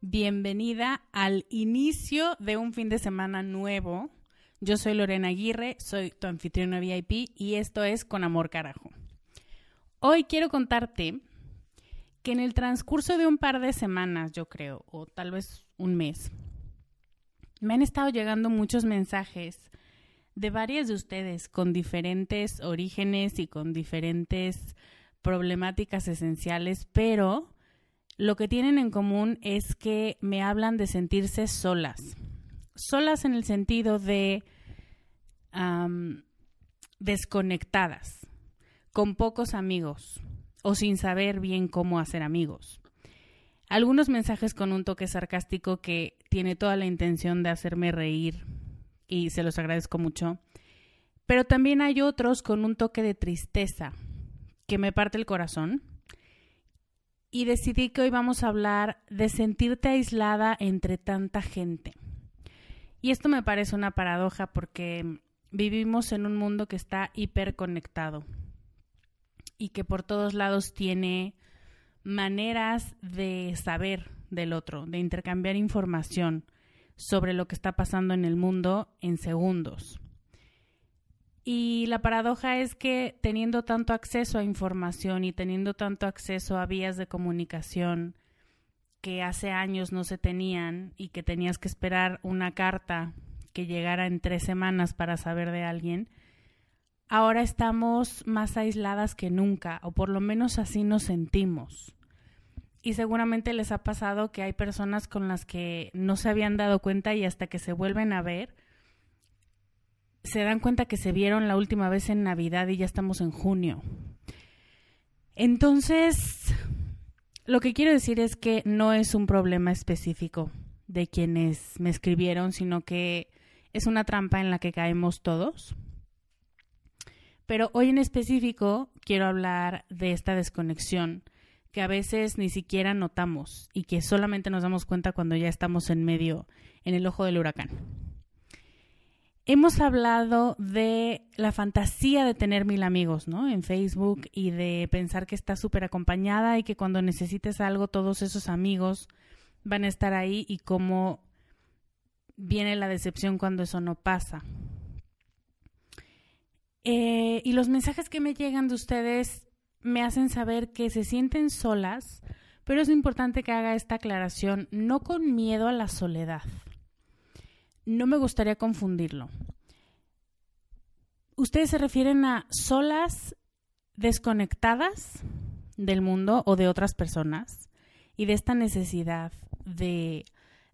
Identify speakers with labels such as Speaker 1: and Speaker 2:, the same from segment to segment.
Speaker 1: Bienvenida al inicio de un fin de semana nuevo. Yo soy Lorena Aguirre, soy tu anfitriona VIP y esto es Con Amor Carajo. Hoy quiero contarte que en el transcurso de un par de semanas, yo creo, o tal vez un mes, me han estado llegando muchos mensajes de varias de ustedes con diferentes orígenes y con diferentes problemáticas esenciales, pero lo que tienen en común es que me hablan de sentirse solas. Solas en el sentido de desconectadas, con pocos amigos o sin saber bien cómo hacer amigos. Algunos mensajes con un toque sarcástico que tiene toda la intención de hacerme reír y se los agradezco mucho. Pero también hay otros con un toque de tristeza que me parte el corazón y decidí que hoy vamos a hablar de sentirte aislada entre tanta gente. Y esto me parece una paradoja porque vivimos en un mundo que está hiperconectado y que por todos lados tiene maneras de saber del otro, de intercambiar información sobre lo que está pasando en el mundo en segundos. Y la paradoja es que teniendo tanto acceso a información y teniendo tanto acceso a vías de comunicación que hace años no se tenían y que tenías que esperar una carta que llegara en tres semanas para saber de alguien, ahora estamos más aisladas que nunca, o por lo menos así nos sentimos. Y seguramente les ha pasado que hay personas con las que no se habían dado cuenta y hasta que se vuelven a ver, se dan cuenta que se vieron la última vez en Navidad y ya estamos en junio. Entonces, lo que quiero decir es que no es un problema específico de quienes me escribieron, sino que es una trampa en la que caemos todos. Pero hoy en específico quiero hablar de esta desconexión que a veces ni siquiera notamos y que solamente nos damos cuenta cuando ya estamos en medio, en el ojo del huracán. Hemos hablado de la fantasía de tener mil amigos, ¿no? En Facebook y de pensar que estás súper acompañada y que cuando necesites algo todos esos amigos van a estar ahí y cómo viene la decepción cuando eso no pasa. Eh, y los mensajes que me llegan de ustedes me hacen saber que se sienten solas, pero es importante que haga esta aclaración, no con miedo a la soledad. No me gustaría confundirlo. ¿Ustedes se refieren a solas desconectadas del mundo o de otras personas y de esta necesidad de,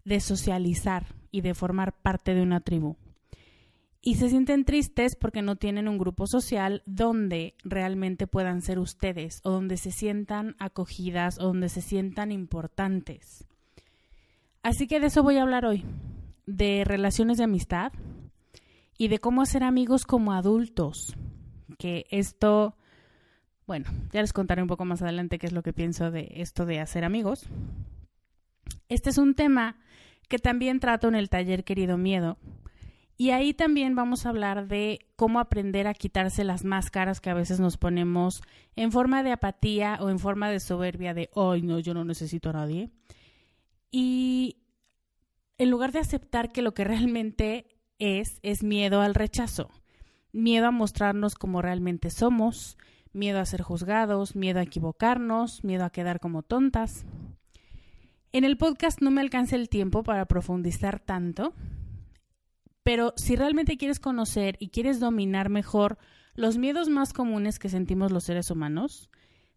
Speaker 1: de socializar y de formar parte de una tribu? y se sienten tristes porque no tienen un grupo social donde realmente puedan ser ustedes o donde se sientan acogidas o donde se sientan importantes. Así que de eso voy a hablar hoy, de relaciones de amistad y de cómo hacer amigos como adultos, que esto, bueno, ya les contaré un poco más adelante qué es lo que pienso de esto de hacer amigos. Este es un tema que también trato en el taller Querido Miedo, y ahí también vamos a hablar de cómo aprender a quitarse las máscaras que a veces nos ponemos en forma de apatía o en forma de soberbia de, hoy no, yo no necesito a nadie. Y en lugar de aceptar que lo que realmente es, es miedo al rechazo, miedo a mostrarnos como realmente somos, miedo a ser juzgados, miedo a equivocarnos, miedo a quedar como tontas. En el podcast no me alcanza el tiempo para profundizar tanto, pero si realmente quieres conocer y quieres dominar mejor los miedos más comunes que sentimos los seres humanos,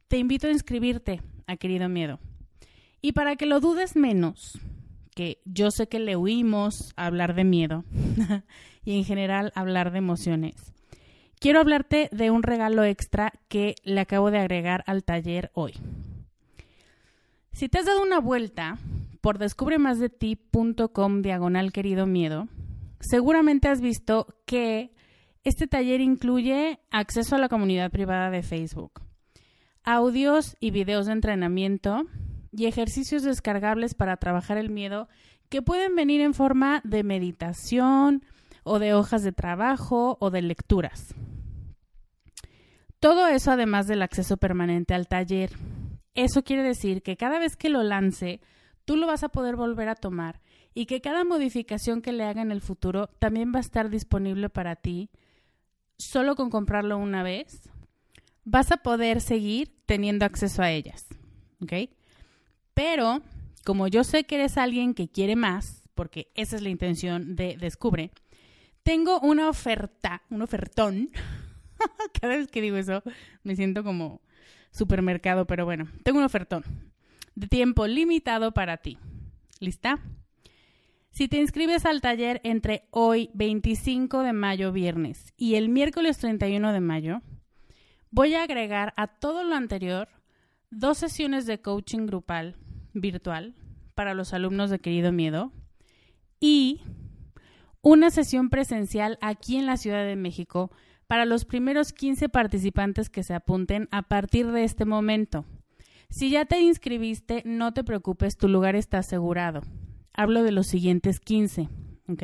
Speaker 1: te invito a inscribirte a Querido Miedo. Y para que lo dudes menos, yo sé que le huimos a hablar de miedo y en general hablar de emociones, quiero hablarte de un regalo extra que le acabo de agregar al taller hoy. Si te has dado una vuelta por descubremasdeti.com diagonal querido miedo, seguramente has visto que este taller incluye acceso a la comunidad privada de Facebook, audios y videos de entrenamiento y ejercicios descargables para trabajar el miedo que pueden venir en forma de meditación o de hojas de trabajo o de lecturas. Todo eso además del acceso permanente al taller. Eso quiere decir que cada vez que lo lance, tú lo vas a poder volver a tomar y que cada modificación que le haga en el futuro también va a estar disponible para ti solo con comprarlo una vez. Vas a poder seguir teniendo acceso a ellas, ¿ok? Pero como yo sé que eres alguien que quiere más, porque esa es la intención de Descubre, tengo una oferta, un ofertón. Cada vez que digo eso me siento como supermercado, pero bueno, tengo un ofertón de tiempo limitado para ti. ¿Lista? Si te inscribes al taller entre hoy 25 de mayo viernes y el miércoles 31 de mayo, voy a agregar a todo lo anterior dos sesiones de coaching grupal virtual para los alumnos de Querido Miedo y una sesión presencial aquí en la Ciudad de México para los primeros 15 participantes que se apunten a partir de este momento. Si ya te inscribiste, no te preocupes, tu lugar está asegurado hablo de los siguientes 15, ¿ok?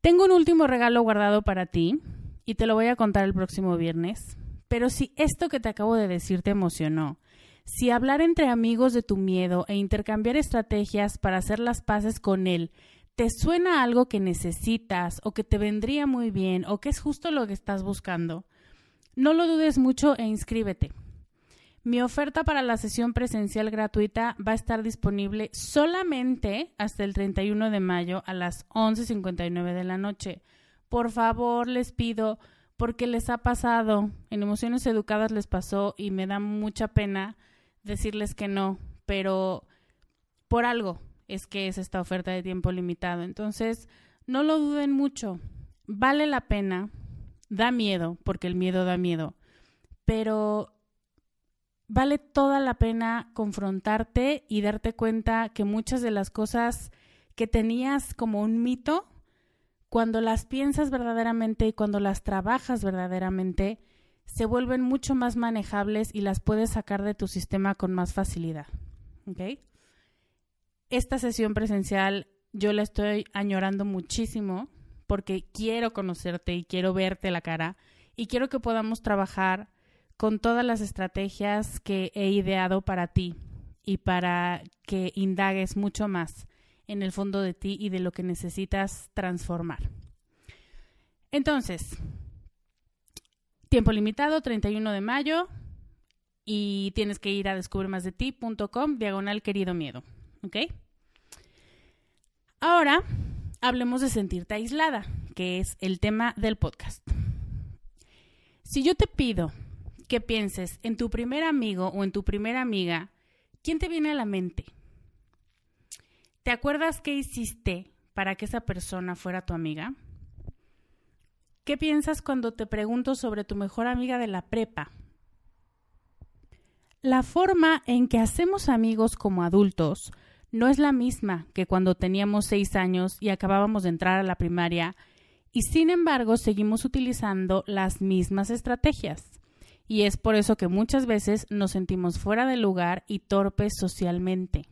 Speaker 1: Tengo un último regalo guardado para ti y te lo voy a contar el próximo viernes, pero si esto que te acabo de decir te emocionó, si hablar entre amigos de tu miedo e intercambiar estrategias para hacer las paces con él te suena algo que necesitas o que te vendría muy bien o que es justo lo que estás buscando, no lo dudes mucho e inscríbete. Mi oferta para la sesión presencial gratuita va a estar disponible solamente hasta el 31 de mayo a las 11.59 de la noche. Por favor, les pido, porque les ha pasado, en Emociones Educadas les pasó y me da mucha pena decirles que no, pero por algo es que es esta oferta de tiempo limitado. Entonces, no lo duden mucho, vale la pena, da miedo, porque el miedo da miedo, pero vale toda la pena confrontarte y darte cuenta que muchas de las cosas que tenías como un mito, cuando las piensas verdaderamente y cuando las trabajas verdaderamente, se vuelven mucho más manejables y las puedes sacar de tu sistema con más facilidad. Esta sesión presencial yo la estoy añorando muchísimo porque quiero conocerte y quiero verte la cara y quiero que podamos trabajar con todas las estrategias que he ideado para ti y para que indagues mucho más en el fondo de ti y de lo que necesitas transformar. Entonces, tiempo limitado, 31 de mayo, y tienes que ir a descubremasdeti.com, diagonal querido miedo. ¿Ok? Ahora, hablemos de sentirte aislada, que es el tema del podcast. Si yo te pido que pienses en tu primer amigo o en tu primera amiga, ¿quién te viene a la mente? ¿Te acuerdas qué hiciste para que esa persona fuera tu amiga? ¿Qué piensas cuando te pregunto sobre tu mejor amiga de la prepa? La forma en que hacemos amigos como adultos no es la misma que cuando teníamos seis años y acabábamos de entrar a la primaria, y sin embargo seguimos utilizando las mismas estrategias. Y es por eso que muchas veces nos sentimos fuera de lugar y torpes socialmente.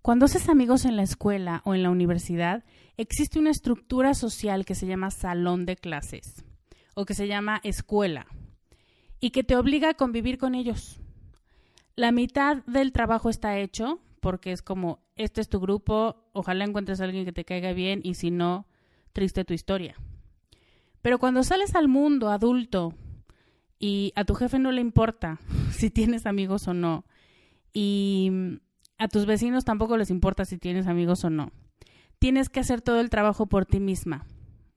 Speaker 1: Cuando haces amigos en la escuela o en la universidad, existe una estructura social que se llama salón de clases o que se llama escuela y que te obliga a convivir con ellos. La mitad del trabajo está hecho porque es como, este es tu grupo, ojalá encuentres a alguien que te caiga bien y si no, triste tu historia. Pero cuando sales al mundo adulto y a tu jefe no le importa si tienes amigos o no, y a tus vecinos tampoco les importa si tienes amigos o no. Tienes que hacer todo el trabajo por ti misma.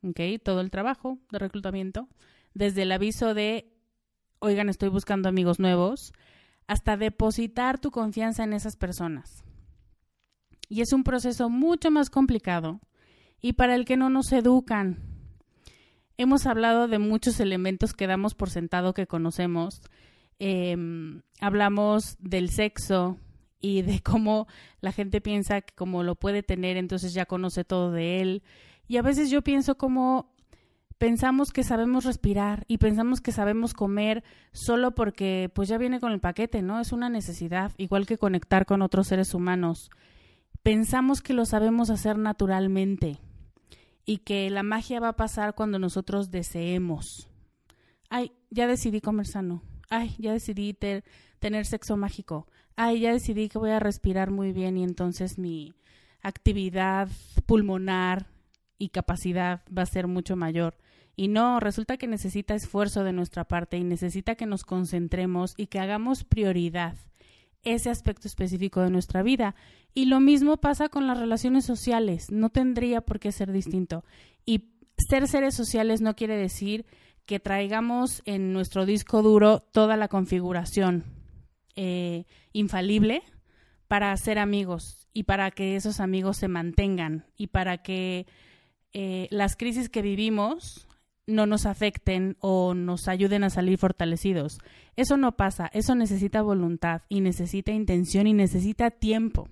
Speaker 1: ¿Ok? Todo el trabajo de reclutamiento. Desde el aviso de, oigan, estoy buscando amigos nuevos, hasta depositar tu confianza en esas personas. Y es un proceso mucho más complicado y para el que no nos educan. Hemos hablado de muchos elementos que damos por sentado que conocemos. Em, hablamos del sexo, y de cómo la gente piensa que como lo puede tener, entonces ya conoce todo de él. Y a veces yo pienso como pensamos que sabemos respirar y pensamos que sabemos comer solo porque pues ya viene con el paquete, ¿no? Es una necesidad, igual que conectar con otros seres humanos. Pensamos que lo sabemos hacer naturalmente y que la magia va a pasar cuando nosotros deseemos. Ay, ya decidí comer sano. Ay, ya decidí tener sexo mágico ay, ya decidí que voy a respirar muy bien y entonces mi actividad pulmonar y capacidad va a ser mucho mayor. Y no, resulta que necesita esfuerzo de nuestra parte y necesita que nos concentremos y que hagamos prioridad ese aspecto específico de nuestra vida. Y lo mismo pasa con las relaciones sociales, no tendría por qué ser distinto. Y ser seres sociales no quiere decir que traigamos en nuestro disco duro toda la configuración eh, infalible para ser amigos y para que esos amigos se mantengan y para que eh, las crisis que vivimos no nos afecten o nos ayuden a salir fortalecidos. Eso no pasa, eso necesita voluntad y necesita intención y necesita tiempo.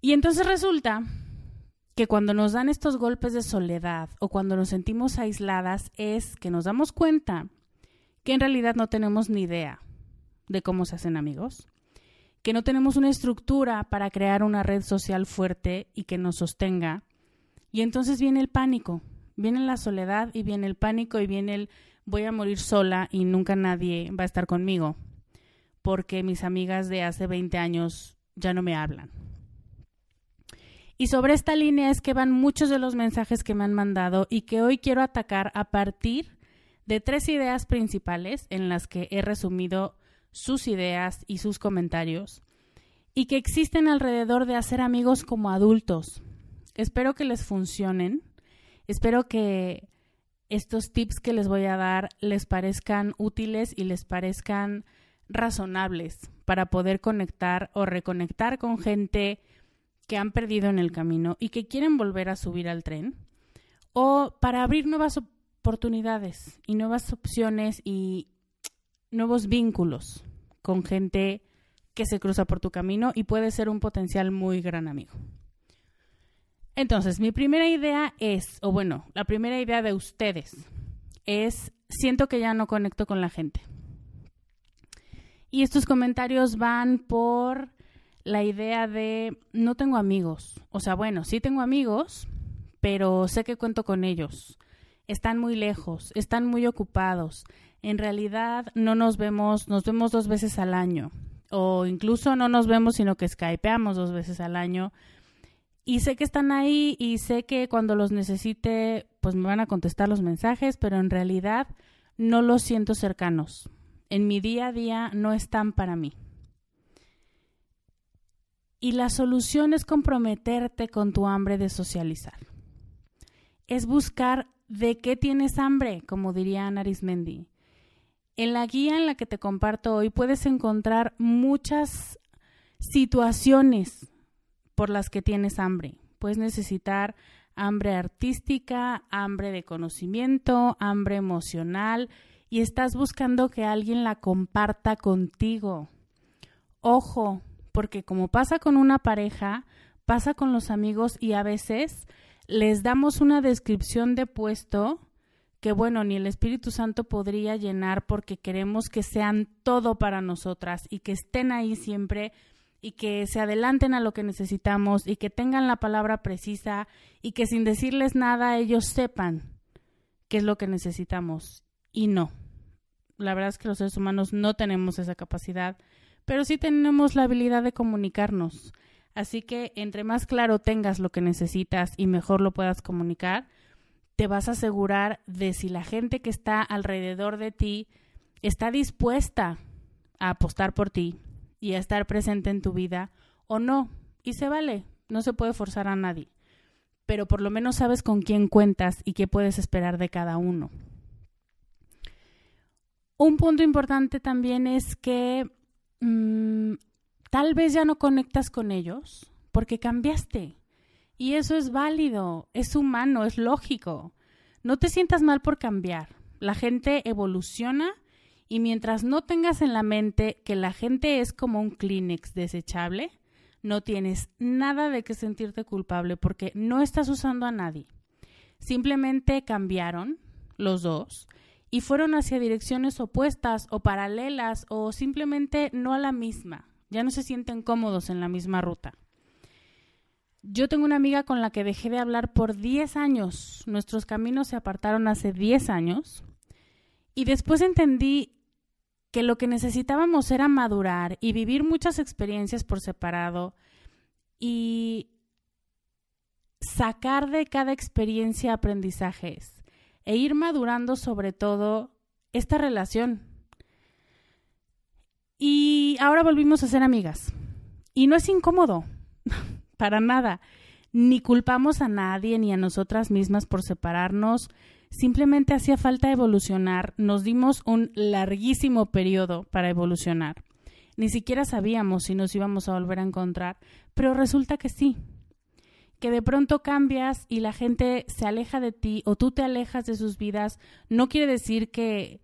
Speaker 1: Y entonces resulta que cuando nos dan estos golpes de soledad o cuando nos sentimos aisladas es que nos damos cuenta que en realidad no tenemos ni idea de cómo se hacen amigos, que no tenemos una estructura para crear una red social fuerte y que nos sostenga. Y entonces viene el pánico, viene la soledad y viene el pánico y viene el voy a morir sola y nunca nadie va a estar conmigo, porque mis amigas de hace 20 años ya no me hablan. Y sobre esta línea es que van muchos de los mensajes que me han mandado y que hoy quiero atacar a partir de tres ideas principales en las que he resumido sus ideas y sus comentarios, y que existen alrededor de hacer amigos como adultos. Espero que les funcionen, espero que estos tips que les voy a dar les parezcan útiles y les parezcan razonables para poder conectar o reconectar con gente que han perdido en el camino y que quieren volver a subir al tren o para abrir nuevas oportunidades y nuevas opciones y nuevos vínculos con gente que se cruza por tu camino y puede ser un potencial muy gran amigo. Entonces, mi primera idea es, o bueno, la primera idea de ustedes es, siento que ya no conecto con la gente. Y estos comentarios van por la idea de, no tengo amigos. O sea, bueno, sí tengo amigos, pero sé que cuento con ellos. Están muy lejos, están muy ocupados. En realidad no nos vemos, nos vemos dos veces al año. O incluso no nos vemos, sino que skypeamos dos veces al año y sé que están ahí y sé que cuando los necesite, pues me van a contestar los mensajes, pero en realidad no los siento cercanos. En mi día a día no están para mí. Y la solución es comprometerte con tu hambre de socializar. Es buscar de qué tienes hambre, como diría Ana Arismendi. En la guía en la que te comparto hoy puedes encontrar muchas situaciones por las que tienes hambre. Puedes necesitar hambre artística, hambre de conocimiento, hambre emocional y estás buscando que alguien la comparta contigo. Ojo, porque como pasa con una pareja, pasa con los amigos y a veces les damos una descripción de puesto que bueno, ni el Espíritu Santo podría llenar porque queremos que sean todo para nosotras y que estén ahí siempre y que se adelanten a lo que necesitamos y que tengan la palabra precisa y que sin decirles nada ellos sepan qué es lo que necesitamos. Y no. La verdad es que los seres humanos no tenemos esa capacidad, pero sí tenemos la habilidad de comunicarnos. Así que entre más claro tengas lo que necesitas y mejor lo puedas comunicar, te vas a asegurar de si la gente que está alrededor de ti está dispuesta a apostar por ti, y a estar presente en tu vida o no. Y se vale, no se puede forzar a nadie. Pero por lo menos sabes con quién cuentas y qué puedes esperar de cada uno. Un punto importante también es que mm, tal vez ya no conectas con ellos porque cambiaste. Y eso es válido, es humano, es lógico. No te sientas mal por cambiar. La gente evoluciona y mientras no tengas en la mente que la gente es como un Kleenex desechable, no tienes nada de qué sentirte culpable porque no estás usando a nadie. Simplemente cambiaron los dos y fueron hacia direcciones opuestas o paralelas o simplemente no a la misma. Ya no se sienten cómodos en la misma ruta. Yo tengo una amiga con la que dejé de hablar por 10 años. Nuestros caminos se apartaron hace 10 años. Y después entendí que lo que necesitábamos era madurar y vivir muchas experiencias por separado y sacar de cada experiencia aprendizajes e ir madurando sobre todo esta relación. Y ahora volvimos a ser amigas. Y no es incómodo, para nada. Ni culpamos a nadie ni a nosotras mismas por separarnos Simplemente hacía falta evolucionar, nos dimos un larguísimo periodo para evolucionar. Ni siquiera sabíamos si nos íbamos a volver a encontrar, pero resulta que sí, que de pronto cambias y la gente se aleja de ti o tú te alejas de sus vidas, no quiere decir que,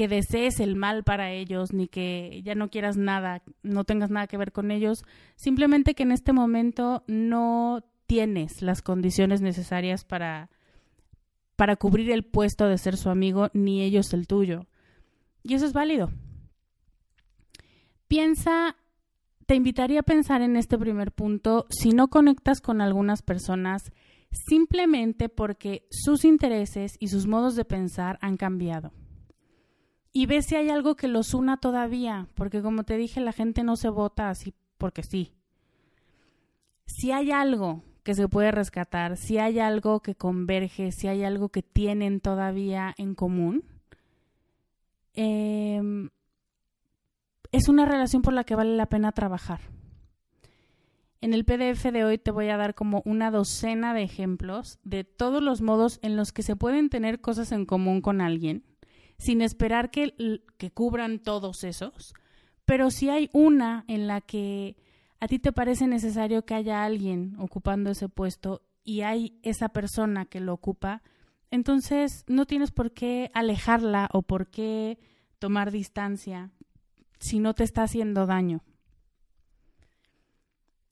Speaker 1: que desees el mal para ellos, ni que ya no quieras nada, no tengas nada que ver con ellos, simplemente que en este momento no tienes las condiciones necesarias para para cubrir el puesto de ser su amigo, ni ellos el tuyo. Y eso es válido. Piensa, te invitaría a pensar en este primer punto si no conectas con algunas personas simplemente porque sus intereses y sus modos de pensar han cambiado. Y ve si hay algo que los una todavía, porque como te dije, la gente no se vota así porque sí. Si hay algo que se puede rescatar, si hay algo que converge, si hay algo que tienen todavía en común, em, es una relación por la que vale la pena trabajar. En el PDF de hoy te voy a dar como una docena de ejemplos de todos los modos en los que se pueden tener cosas en común con alguien, sin esperar que, que cubran todos esos, pero si hay una en la que a ti te parece necesario que haya alguien ocupando ese puesto y hay esa persona que lo ocupa, entonces no tienes por qué alejarla o por qué tomar distancia si no te está haciendo daño.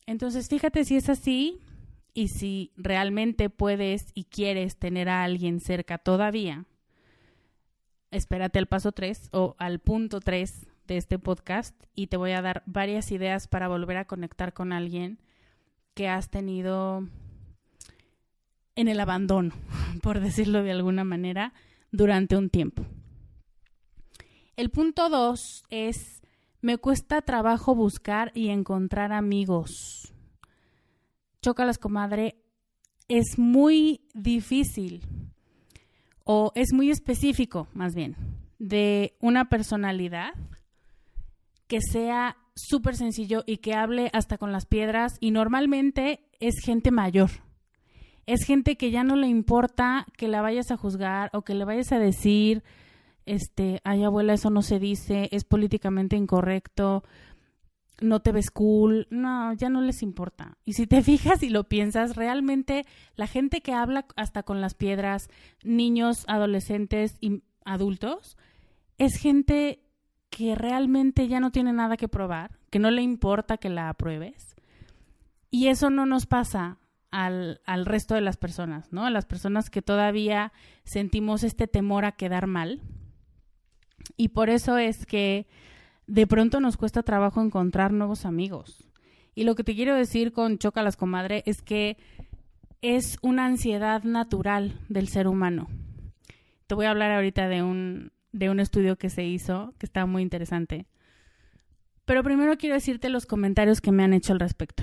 Speaker 1: Entonces fíjate si es así y si realmente puedes y quieres tener a alguien cerca todavía, espérate al paso 3 o al punto 3 de este podcast y te voy a dar varias ideas para volver a conectar con alguien que has tenido en el abandono, por decirlo de alguna manera, durante un tiempo. El punto 2 es, me cuesta trabajo buscar y encontrar amigos. Chócalas, comadre, es muy difícil o es muy específico, más bien, de una personalidad que sea súper sencillo y que hable hasta con las piedras y normalmente es gente mayor. Es gente que ya no le importa que la vayas a juzgar o que le vayas a decir, este, ay abuela, eso no se dice, es políticamente incorrecto, no te ves cool, no, ya no les importa. Y si te fijas y lo piensas, realmente la gente que habla hasta con las piedras, niños, adolescentes y adultos, es gente que realmente ya no tiene nada que probar, que no le importa que la apruebes. Y eso no nos pasa al, al resto de las personas, ¿no? A las personas que todavía sentimos este temor a quedar mal. Y por eso es que de pronto nos cuesta trabajo encontrar nuevos amigos. Y lo que te quiero decir con Chocalas Comadre es que es una ansiedad natural del ser humano. Te voy a hablar ahorita de un, de un estudio que se hizo, que está muy interesante. Pero primero quiero decirte los comentarios que me han hecho al respecto.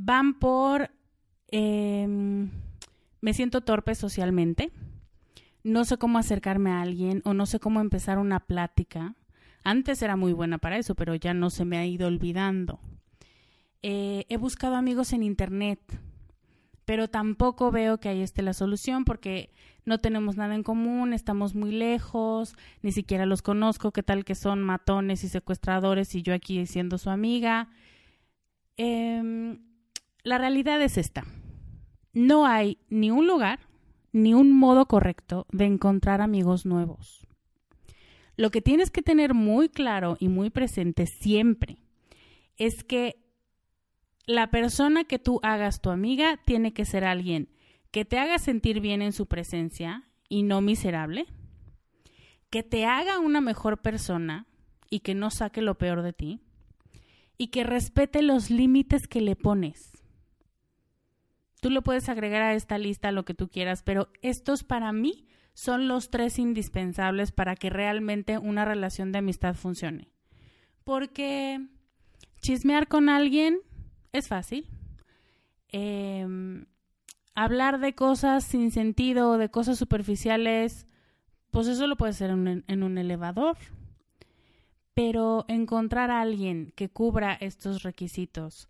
Speaker 1: Van por eh, me siento torpe socialmente. No sé cómo acercarme a alguien o no sé cómo empezar una plática. Antes era muy buena para eso, pero ya no se me ha ido olvidando. Eh, he buscado amigos en internet pero tampoco veo que ahí esté la solución porque no tenemos nada en común, estamos muy lejos, ni siquiera los conozco, qué tal que son matones y secuestradores y yo aquí siendo su amiga. Em, la realidad es esta. No hay ni un lugar ni un modo correcto de encontrar amigos nuevos. Lo que tienes que tener muy claro y muy presente siempre es que la persona que tú hagas tu amiga tiene que ser alguien que te haga sentir bien en su presencia y no miserable, que te haga una mejor persona y que no saque lo peor de ti, y que respete los límites que le pones. Tú lo puedes agregar a esta lista lo que tú quieras, pero estos para mí son los tres indispensables para que realmente una relación de amistad funcione. Porque chismear con alguien es fácil. Em, hablar de cosas sin sentido, de cosas superficiales, pues eso lo puede hacer en un elevador. Pero encontrar a alguien que cubra estos requisitos,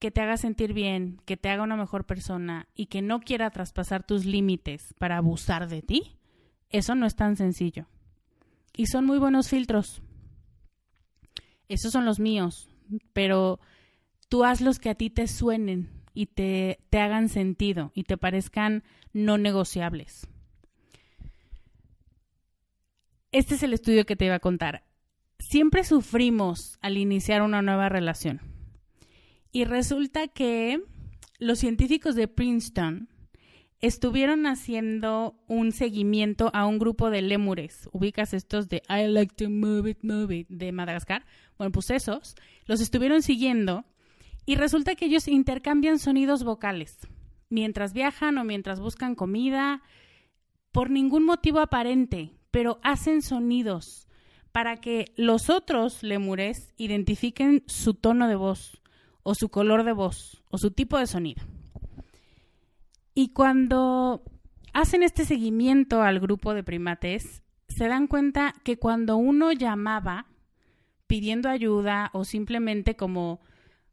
Speaker 1: que te haga sentir bien, que te haga una mejor persona y que no quiera traspasar tus límites para abusar de ti, eso no es tan sencillo. Y son muy buenos filtros. Esos son los míos, pero tú haz los que a ti te suenen y te, te hagan sentido y te parezcan no negociables. Este es el estudio que te iba a contar. Siempre sufrimos al iniciar una nueva relación. Y resulta que los científicos de Princeton estuvieron haciendo un seguimiento a un grupo de lémures. Ubicas estos de I like to move it, move it de Madagascar. Bueno, pues esos los estuvieron siguiendo y resulta que ellos intercambian sonidos vocales mientras viajan o mientras buscan comida, por ningún motivo aparente, pero hacen sonidos para que los otros lemures identifiquen su tono de voz o su color de voz o su tipo de sonido. Y cuando hacen este seguimiento al grupo de primates, se dan cuenta que cuando uno llamaba, pidiendo ayuda o simplemente como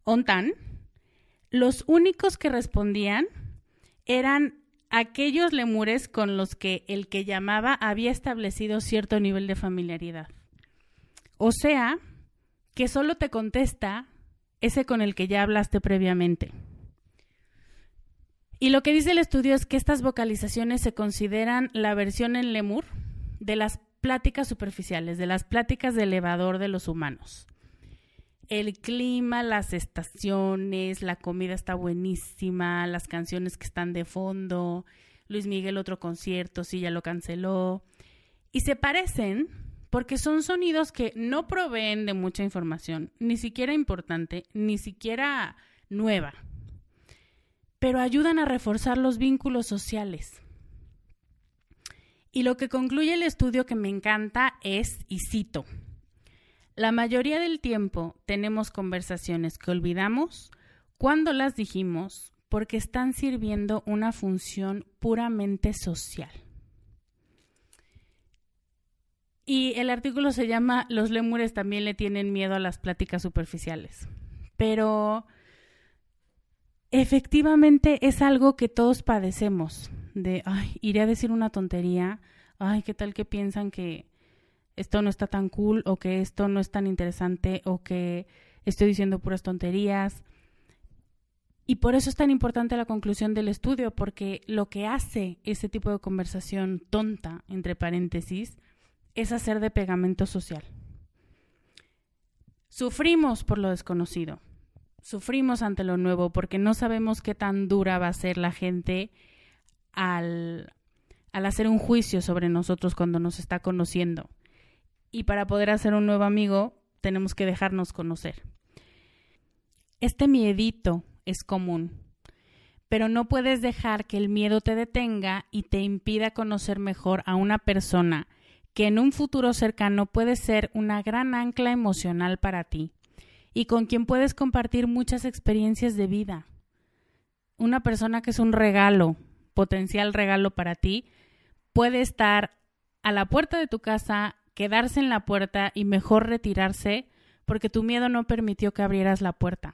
Speaker 1: ontan, los únicos que respondían eran aquellos lemures con los que el que llamaba había establecido cierto nivel de familiaridad. O sea, que solo te contesta ese con el que ya hablaste previamente. Y lo que dice el estudio es que estas vocalizaciones se consideran la versión en lemur de las pláticas superficiales, de las pláticas de elevador de los humanos. El clima, las estaciones, la comida está buenísima, las canciones que están de fondo, Luis Miguel otro concierto, sí, ya lo canceló. Y se parecen porque son sonidos que no proveen de mucha información, ni siquiera importante, ni siquiera nueva, pero ayudan a reforzar los vínculos sociales. Y lo que concluye el estudio que me encanta es, y cito, la mayoría del tiempo tenemos conversaciones que olvidamos cuando las dijimos porque están sirviendo una función puramente social. Y el artículo se llama Los lémures también le tienen miedo a las pláticas superficiales. Pero efectivamente es algo que todos padecemos. De, ay, iré a decir una tontería. Ay, ¿qué tal que piensan que esto no está tan cool o que esto no es tan interesante o que estoy diciendo puras tonterías? Y por eso es tan importante la conclusión del estudio, porque lo que hace ese tipo de conversación tonta, entre paréntesis, es hacer de pegamento social. Sufrimos por lo desconocido, sufrimos ante lo nuevo porque no sabemos qué tan dura va a ser la gente al, al hacer un juicio sobre nosotros cuando nos está conociendo. Y para poder hacer un nuevo amigo tenemos que dejarnos conocer. Este miedito es común, pero no puedes dejar que el miedo te detenga y te impida conocer mejor a una persona que en un futuro cercano puede ser una gran ancla emocional para ti y con quien puedes compartir muchas experiencias de vida. Una persona que es un regalo, potencial regalo para ti, puede estar a la puerta de tu casa, quedarse en la puerta y mejor retirarse porque tu miedo no permitió que abrieras la puerta.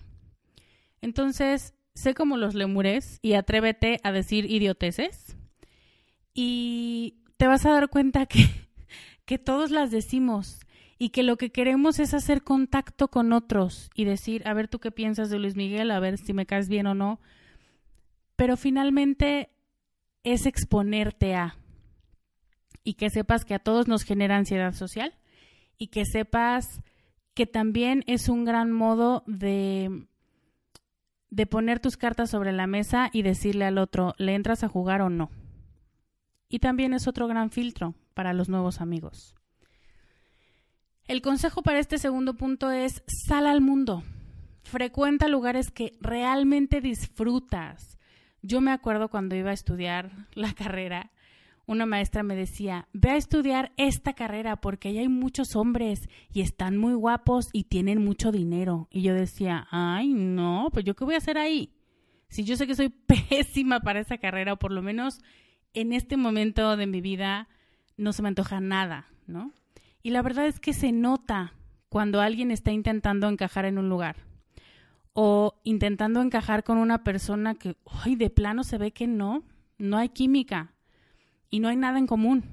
Speaker 1: Entonces, sé como los lemures y atrévete a decir idioteces y te vas a dar cuenta que que todos las decimos y que lo que queremos es hacer contacto con otros y decir, a ver tú qué piensas de Luis Miguel, a ver si me caes bien o no. Pero finalmente es exponerte a y que sepas que a todos nos genera ansiedad social y que sepas que también es un gran modo de de poner tus cartas sobre la mesa y decirle al otro, ¿le entras a jugar o no? Y también es otro gran filtro, para los nuevos amigos. El consejo para este segundo punto es sal al mundo. Frecuenta lugares que realmente disfrutas. Yo me acuerdo cuando iba a estudiar la carrera, una maestra me decía, ve a estudiar esta carrera porque ahí hay muchos hombres y están muy guapos y tienen mucho dinero. Y yo decía, ay, no, pues yo qué voy a hacer ahí. Si yo sé que soy pésima para esa carrera, o por lo menos en este momento de mi vida no se me antoja nada, ¿no? Y la verdad es que se nota cuando alguien está intentando encajar en un lugar o intentando encajar con una persona que, hoy de plano se ve que no, no hay química y no hay nada en común.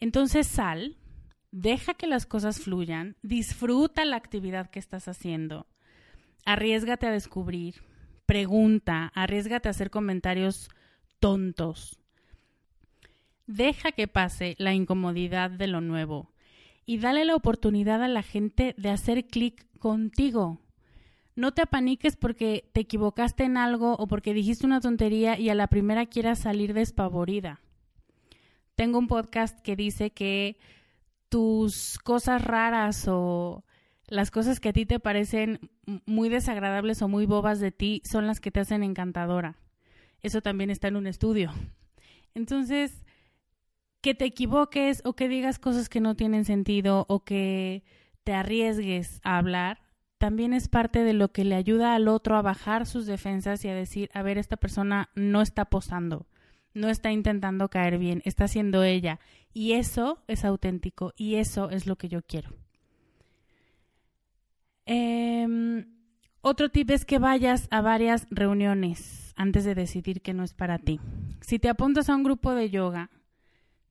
Speaker 1: Entonces sal, deja que las cosas fluyan, disfruta la actividad que estás haciendo, arriesgate a descubrir, pregunta, arriesgate a hacer comentarios tontos, Deja que pase la incomodidad de lo nuevo y dale la oportunidad a la gente de hacer clic contigo. No te apaniques porque te equivocaste en algo o porque dijiste una tontería y a la primera quieras salir despavorida. Tengo un podcast que dice que tus cosas raras o las cosas que a ti te parecen muy desagradables o muy bobas de ti son las que te hacen encantadora. Eso también está en un estudio. Entonces, que te equivoques o que digas cosas que no tienen sentido o que te arriesgues a hablar, también es parte de lo que le ayuda al otro a bajar sus defensas y a decir, a ver, esta persona no está posando, no está intentando caer bien, está siendo ella. Y eso es auténtico y eso es lo que yo quiero. Em, otro tip es que vayas a varias reuniones antes de decidir que no es para ti. Si te apuntas a un grupo de yoga,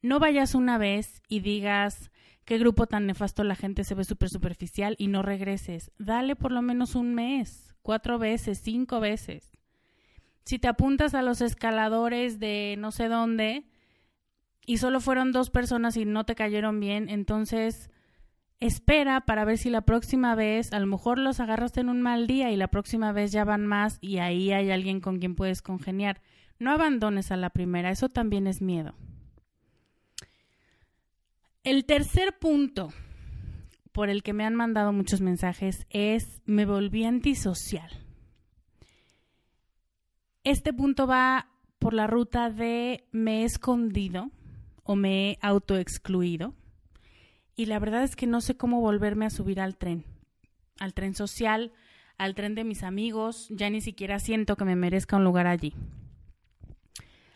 Speaker 1: no vayas una vez y digas qué grupo tan nefasto la gente se ve súper superficial y no regreses. Dale por lo menos un mes, cuatro veces, cinco veces. Si te apuntas a los escaladores de no sé dónde y solo fueron dos personas y no te cayeron bien, entonces espera para ver si la próxima vez, a lo mejor los agarraste en un mal día y la próxima vez ya van más y ahí hay alguien con quien puedes congeniar. No abandones a la primera, eso también es miedo. El tercer punto por el que me han mandado muchos mensajes es me volví antisocial. Este punto va por la ruta de me he escondido o me he autoexcluido y la verdad es que no sé cómo volverme a subir al tren, al tren social, al tren de mis amigos, ya ni siquiera siento que me merezca un lugar allí.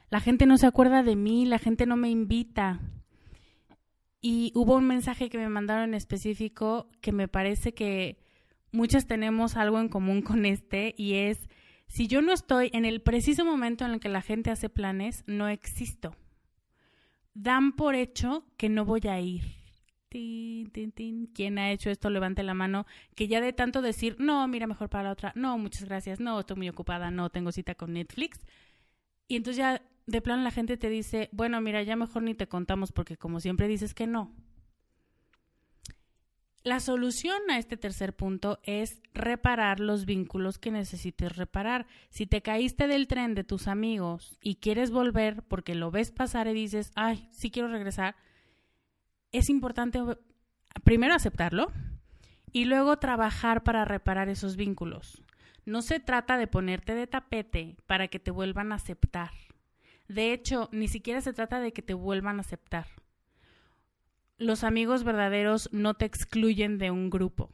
Speaker 1: La gente no se acuerda de mí, la gente no me invita. Y hubo un mensaje que me mandaron en específico que me parece que muchas tenemos algo en común con este y es, si yo no estoy en el preciso momento en el que la gente hace planes, no existo. Dan por hecho que no voy a ir ¿Quién ha hecho esto? Levante la mano. Que ya de tanto decir, no, mira, mejor para la otra. No, muchas gracias. No, estoy muy ocupada. No, tengo cita con Netflix. Y entonces ya de plano la gente te dice, bueno, mira, ya mejor ni te contamos porque como siempre dices que no. La solución a este tercer punto es reparar los vínculos que necesites reparar. Si te caíste del tren de tus amigos y quieres volver porque lo ves pasar y dices, ay, sí quiero regresar, es importante primero aceptarlo y luego trabajar para reparar esos vínculos. No se trata de ponerte de tapete para que te vuelvan a aceptar. De hecho, ni siquiera se trata de que te vuelvan a aceptar. Los amigos verdaderos no te excluyen de un grupo.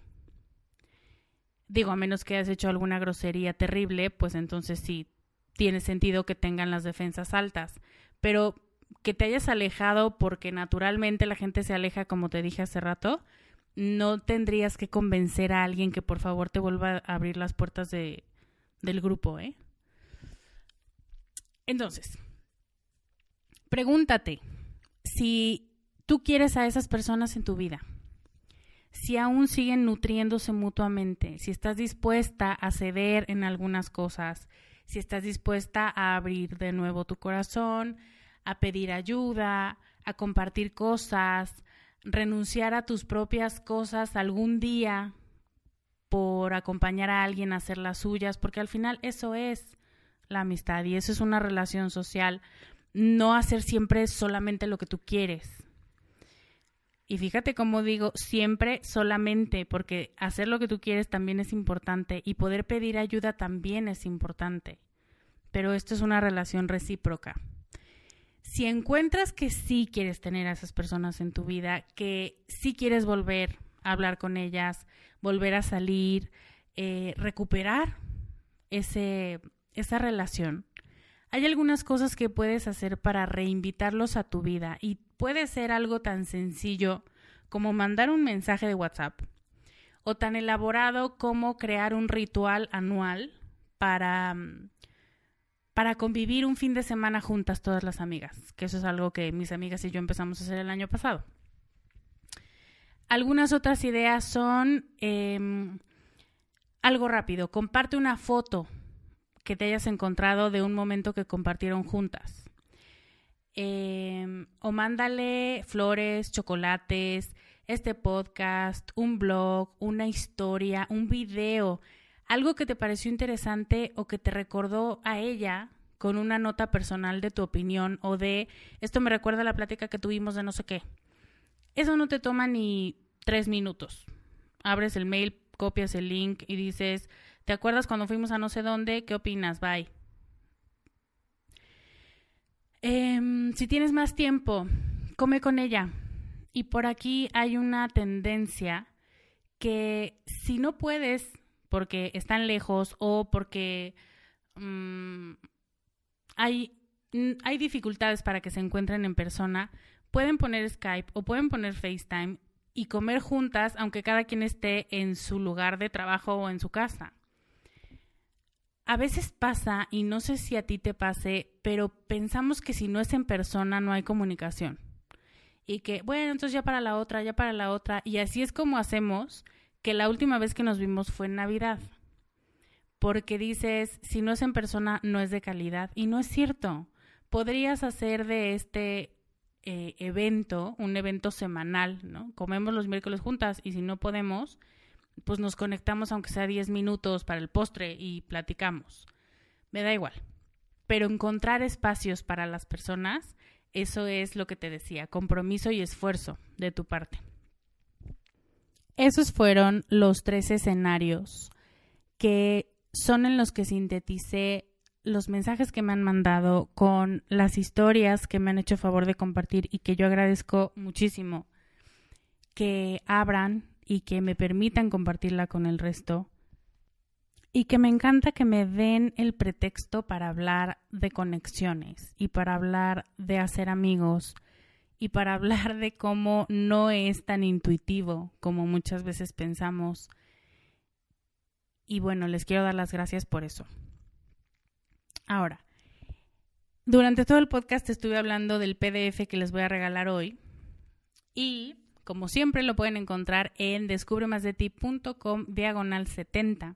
Speaker 1: Digo, a menos que hayas hecho alguna grosería terrible, pues entonces sí, tiene sentido que tengan las defensas altas. Pero que te hayas alejado porque naturalmente la gente se aleja, como te dije hace rato, no tendrías que convencer a alguien que por favor te vuelva a abrir las puertas de, del grupo, ¿eh? Entonces, pregúntate si tú quieres a esas personas en tu vida, si aún siguen nutriéndose mutuamente, si estás dispuesta a ceder en algunas cosas, si estás dispuesta a abrir de nuevo tu corazón, a pedir ayuda, a compartir cosas, renunciar a tus propias cosas algún día por acompañar a alguien a hacer las suyas, porque al final eso es la amistad y eso es una relación social, no hacer siempre solamente lo que tú quieres. Y fíjate cómo digo siempre solamente, porque hacer lo que tú quieres también es importante y poder pedir ayuda también es importante. Pero esto es una relación recíproca si encuentras que sí quieres tener a esas personas en tu vida, que sí quieres volver a hablar con ellas, volver a salir, eh, recuperar ese, esa relación, hay algunas cosas que puedes hacer para reinvitarlos a tu vida y puede ser algo tan sencillo como mandar un mensaje de WhatsApp o tan elaborado como crear un ritual anual para para convivir un fin de semana juntas todas las amigas, que eso es algo que mis amigas y yo empezamos a hacer el año pasado. Algunas otras ideas son em, algo rápido, comparte una foto que te hayas encontrado de un momento que compartieron juntas. Em, o mándale flores, chocolates, este podcast, un blog, una historia, un video algo que te pareció interesante o que te recordó a ella con una nota personal de tu opinión o de esto me recuerda la plática que tuvimos de no sé qué. Eso no te toma ni tres minutos. Abres el mail, copias el link y dices, ¿te acuerdas cuando fuimos a no sé dónde? ¿Qué opinas? Bye. Em, si tienes más tiempo, come con ella. Y por aquí hay una tendencia que si no puedes porque están lejos o porque mm, hay, hay dificultades para que se encuentren en persona, pueden poner Skype o pueden poner FaceTime y comer juntas, aunque cada quien esté en su lugar de trabajo o en su casa. A veces pasa, y no sé si a ti te pase, pero pensamos que si no es en persona no hay comunicación. Y que, bueno, entonces ya para la otra, ya para la otra. Y así es como hacemos que la última vez que nos vimos fue en Navidad. Porque dices, si no es en persona, no es de calidad. Y no es cierto. Podrías hacer de este eh, evento un evento semanal, ¿no? Comemos los miércoles juntas y si no podemos, pues nos conectamos aunque sea 10 minutos para el postre y platicamos. Me da igual. Pero encontrar espacios para las personas, eso es lo que te decía, compromiso y esfuerzo de tu parte. Esos fueron los tres escenarios que son en los que sinteticé los mensajes que me han mandado con las historias que me han hecho favor de compartir y que yo agradezco muchísimo que abran y que me permitan compartirla con el resto y que me encanta que me den el pretexto para hablar de conexiones y para hablar de hacer amigos y para hablar de cómo no es tan intuitivo como muchas veces pensamos. Y bueno, les quiero dar las gracias por eso. Ahora, durante todo el podcast estuve hablando del PDF que les voy a regalar hoy y como siempre lo pueden encontrar en descubremasdeti.com diagonal 70.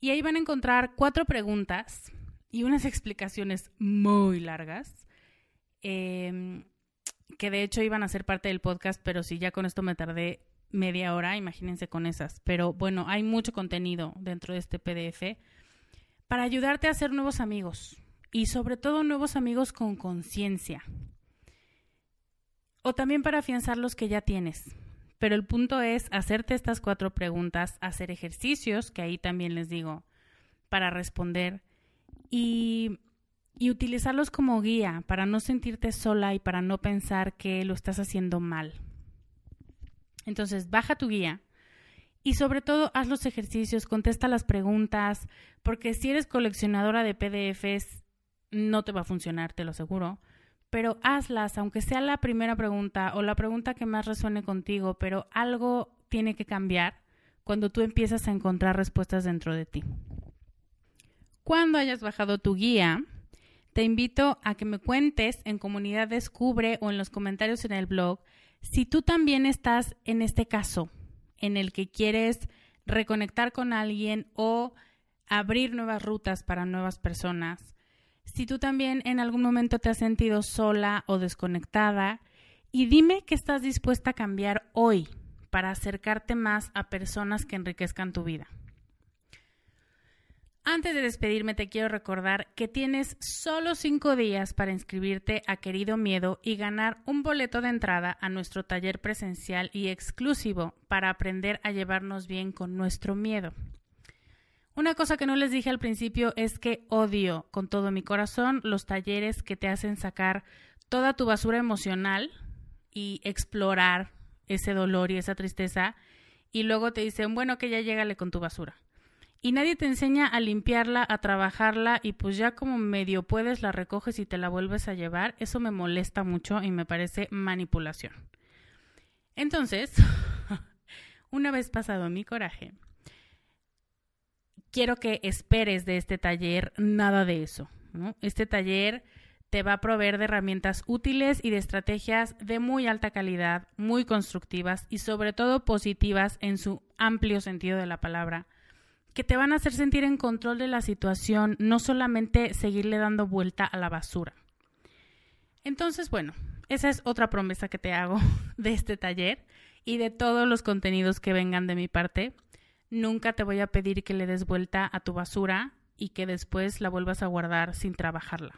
Speaker 1: Y ahí van a encontrar cuatro preguntas y unas explicaciones muy largas, em, que de hecho iban a ser parte del podcast, pero si ya con esto me tardé media hora, imagínense con esas. Pero bueno, hay mucho contenido dentro de este PDF para ayudarte a hacer nuevos amigos y sobre todo nuevos amigos con conciencia o también para afianzar los que ya tienes. Pero el punto es hacerte estas cuatro preguntas, hacer ejercicios, que ahí también les digo, para responder y, y utilizarlos como guía para no sentirte sola y para no pensar que lo estás haciendo mal. Entonces, baja tu guía y sobre todo haz los ejercicios, contesta las preguntas, porque si eres coleccionadora de PDFs, no te va a funcionar, te lo aseguro pero hazlas, aunque sea la primera pregunta o la pregunta que más resuene contigo, pero algo tiene que cambiar cuando tú empiezas a encontrar respuestas dentro de ti. Cuando hayas bajado tu guía, te invito a que me cuentes en Comunidad Descubre o en los comentarios en el blog si tú también estás en este caso, en el que quieres reconectar con alguien o abrir nuevas rutas para nuevas personas si tú también en algún momento te has sentido sola o desconectada y dime qué estás dispuesta a cambiar hoy para acercarte más a personas que enriquezcan tu vida. Antes de despedirme te quiero recordar que tienes solo cinco días para inscribirte a Querido Miedo y ganar un boleto de entrada a nuestro taller presencial y exclusivo para aprender a llevarnos bien con nuestro miedo. Una cosa que no les dije al principio es que odio con todo mi corazón los talleres que te hacen sacar toda tu basura emocional y explorar ese dolor y esa tristeza y luego te dicen, bueno, que ya llégale con tu basura. Y nadie te enseña a limpiarla, a trabajarla y pues ya como medio puedes la recoges y te la vuelves a llevar. Eso me molesta mucho y me parece manipulación. Entonces, una vez pasado mi coraje, quiero que esperes de este taller nada de eso. Este taller te va a proveer de herramientas útiles y de estrategias de muy alta calidad, muy constructivas y sobre todo positivas en su amplio sentido de la palabra, que te van a hacer sentir en control de la situación, no solamente seguirle dando vuelta a la basura. Entonces, bueno, esa es otra promesa que te hago de este taller y de todos los contenidos que vengan de mi parte. Nunca te voy a pedir que le des vuelta a tu basura y que después la vuelvas a guardar sin trabajarla.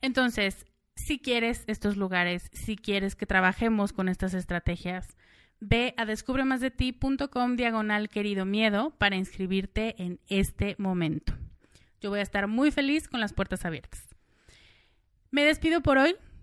Speaker 1: Entonces, si quieres estos lugares, si quieres que trabajemos con estas estrategias, ve a descubremasdeti.com diagonal querido miedo para inscribirte en este momento. Yo voy a estar muy feliz con las puertas abiertas. Me despido por hoy.